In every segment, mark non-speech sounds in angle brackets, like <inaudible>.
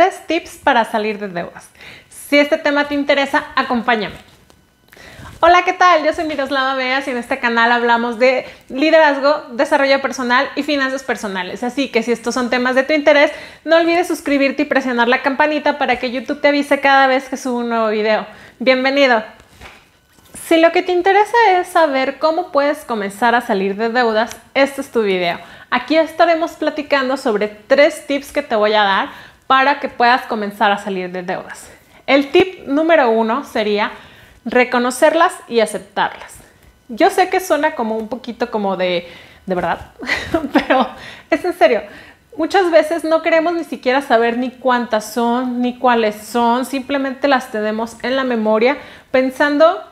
tres tips para salir de deudas. Si este tema te interesa, acompáñame. Hola, ¿qué tal? Yo soy Miroslava Beas y en este canal hablamos de liderazgo, desarrollo personal y finanzas personales. Así que si estos son temas de tu interés, no olvides suscribirte y presionar la campanita para que YouTube te avise cada vez que subo un nuevo video. Bienvenido. Si lo que te interesa es saber cómo puedes comenzar a salir de deudas, este es tu video. Aquí estaremos platicando sobre tres tips que te voy a dar para que puedas comenzar a salir de deudas. El tip número uno sería reconocerlas y aceptarlas. Yo sé que suena como un poquito como de, de verdad, <laughs> pero es en serio. Muchas veces no queremos ni siquiera saber ni cuántas son, ni cuáles son, simplemente las tenemos en la memoria pensando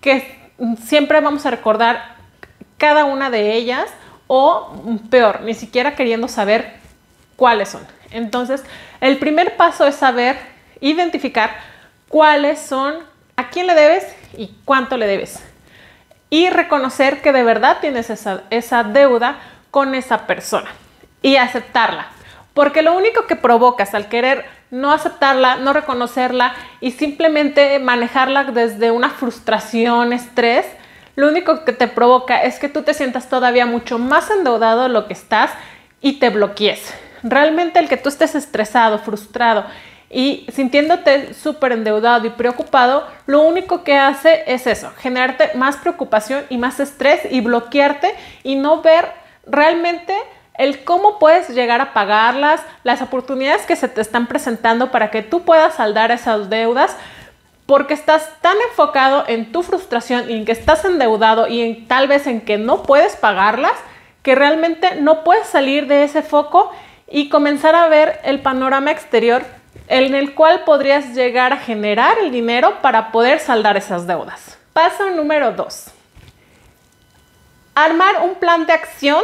que siempre vamos a recordar cada una de ellas o peor, ni siquiera queriendo saber cuáles son. Entonces, el primer paso es saber identificar cuáles son a quién le debes y cuánto le debes. Y reconocer que de verdad tienes esa, deuda con esa persona y aceptarla. Porque lo único que provocas al querer no aceptarla, no reconocerla y simplemente manejarla desde una frustración, estrés, lo único que te provoca es que tú te sientas todavía mucho más endeudado de lo que estás y te bloquees. Realmente el que tú estés estresado, frustrado y sintiéndote súper endeudado y preocupado, lo único que hace es eso, generarte más preocupación y más estrés y bloquearte y no ver realmente el cómo puedes llegar a pagarlas, las oportunidades que se te están presentando para que tú puedas saldar esas deudas, porque estás tan enfocado en tu frustración y en que estás endeudado y en tal vez en que no puedes pagarlas, que realmente no puedes salir de ese foco y comenzar a ver el panorama exterior en el cual podrías llegar a generar el dinero para poder saldar esas deudas. Paso número 2. Armar un plan de acción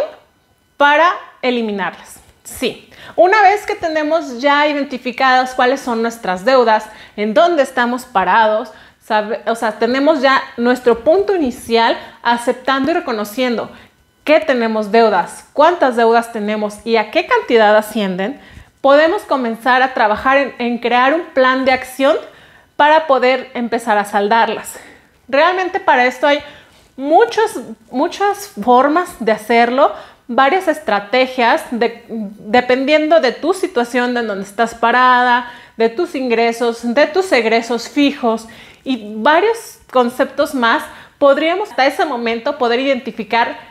para eliminarlas. Sí, una vez que tenemos ya identificadas cuáles son nuestras deudas, en dónde estamos parados, o sea, tenemos ya nuestro punto inicial aceptando y reconociendo que tenemos deudas, cuántas deudas tenemos y a qué cantidad ascienden, podemos comenzar a trabajar en, crear un plan de acción para poder empezar a saldarlas. Realmente para esto hay muchas, muchas formas de hacerlo, varias estrategias dependiendo de tu situación, de donde estás parada, de tus ingresos, de tus egresos fijos y varios conceptos más, podríamos hasta ese momento poder identificar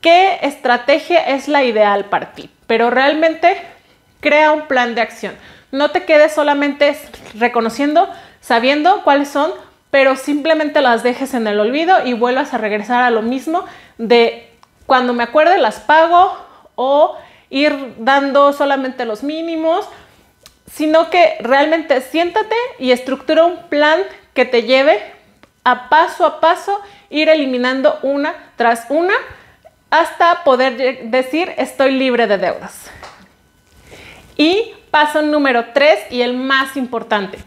qué estrategia es la ideal para ti. Pero realmente Crea un plan de acción. No te quedes solamente reconociendo, sabiendo cuáles son, pero simplemente las dejes en el olvido y vuelvas a regresar a lo mismo de cuando me acuerde las pago o ir dando solamente los mínimos, sino que realmente siéntate y estructura un plan que te lleve a paso a paso ir eliminando una tras una hasta poder decir estoy libre de deudas. Y paso número tres y el más importante,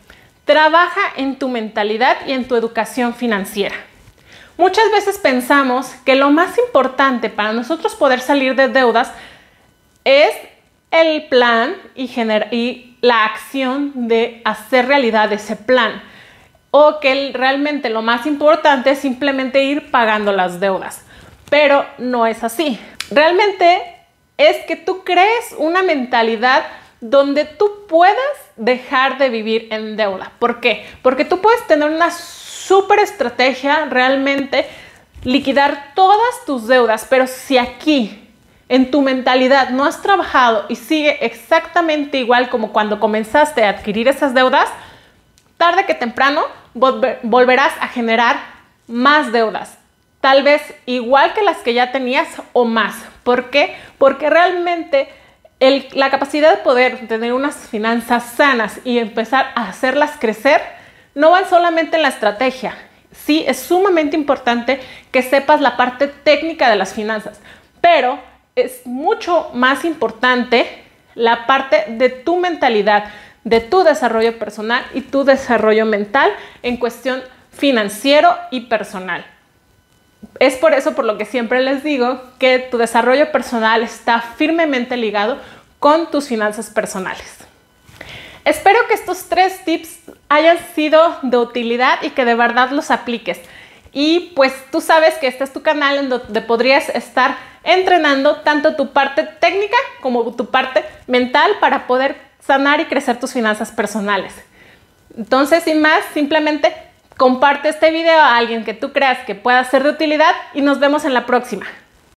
trabaja en tu mentalidad y en tu educación financiera. Muchas veces pensamos que lo más importante para nosotros poder salir de deudas es el plan y, y la acción de hacer realidad ese plan. O que realmente lo más importante es simplemente ir pagando las deudas. Pero no es así. Realmente es que tú crees una mentalidad donde tú puedas dejar de vivir en deuda. ¿Por qué? Porque tú puedes tener una súper estrategia, realmente liquidar todas tus deudas, pero si aquí en tu mentalidad no has trabajado y sigue exactamente igual como cuando comenzaste a adquirir esas deudas, tarde que temprano volverás a generar más deudas. Tal vez igual que las que ya tenías o más. ¿Por qué? Porque realmente la capacidad de poder tener unas finanzas sanas y empezar a hacerlas crecer no va solamente en la estrategia. Sí, es sumamente importante que sepas la parte técnica de las finanzas, pero es mucho más importante la parte de tu mentalidad, de tu desarrollo personal y tu desarrollo mental en cuestión financiero y personal. Es por eso por lo que siempre les digo que tu desarrollo personal está firmemente ligado con tus finanzas personales. Espero que estos tres tips hayan sido de utilidad y que de verdad los apliques. Y pues tú sabes que este es tu canal en donde podrías estar entrenando tanto tu parte técnica como tu parte mental para poder sanar y crecer tus finanzas personales. Entonces, sin más, simplemente comparte este video a alguien que tú creas que pueda ser de utilidad y nos vemos en la próxima.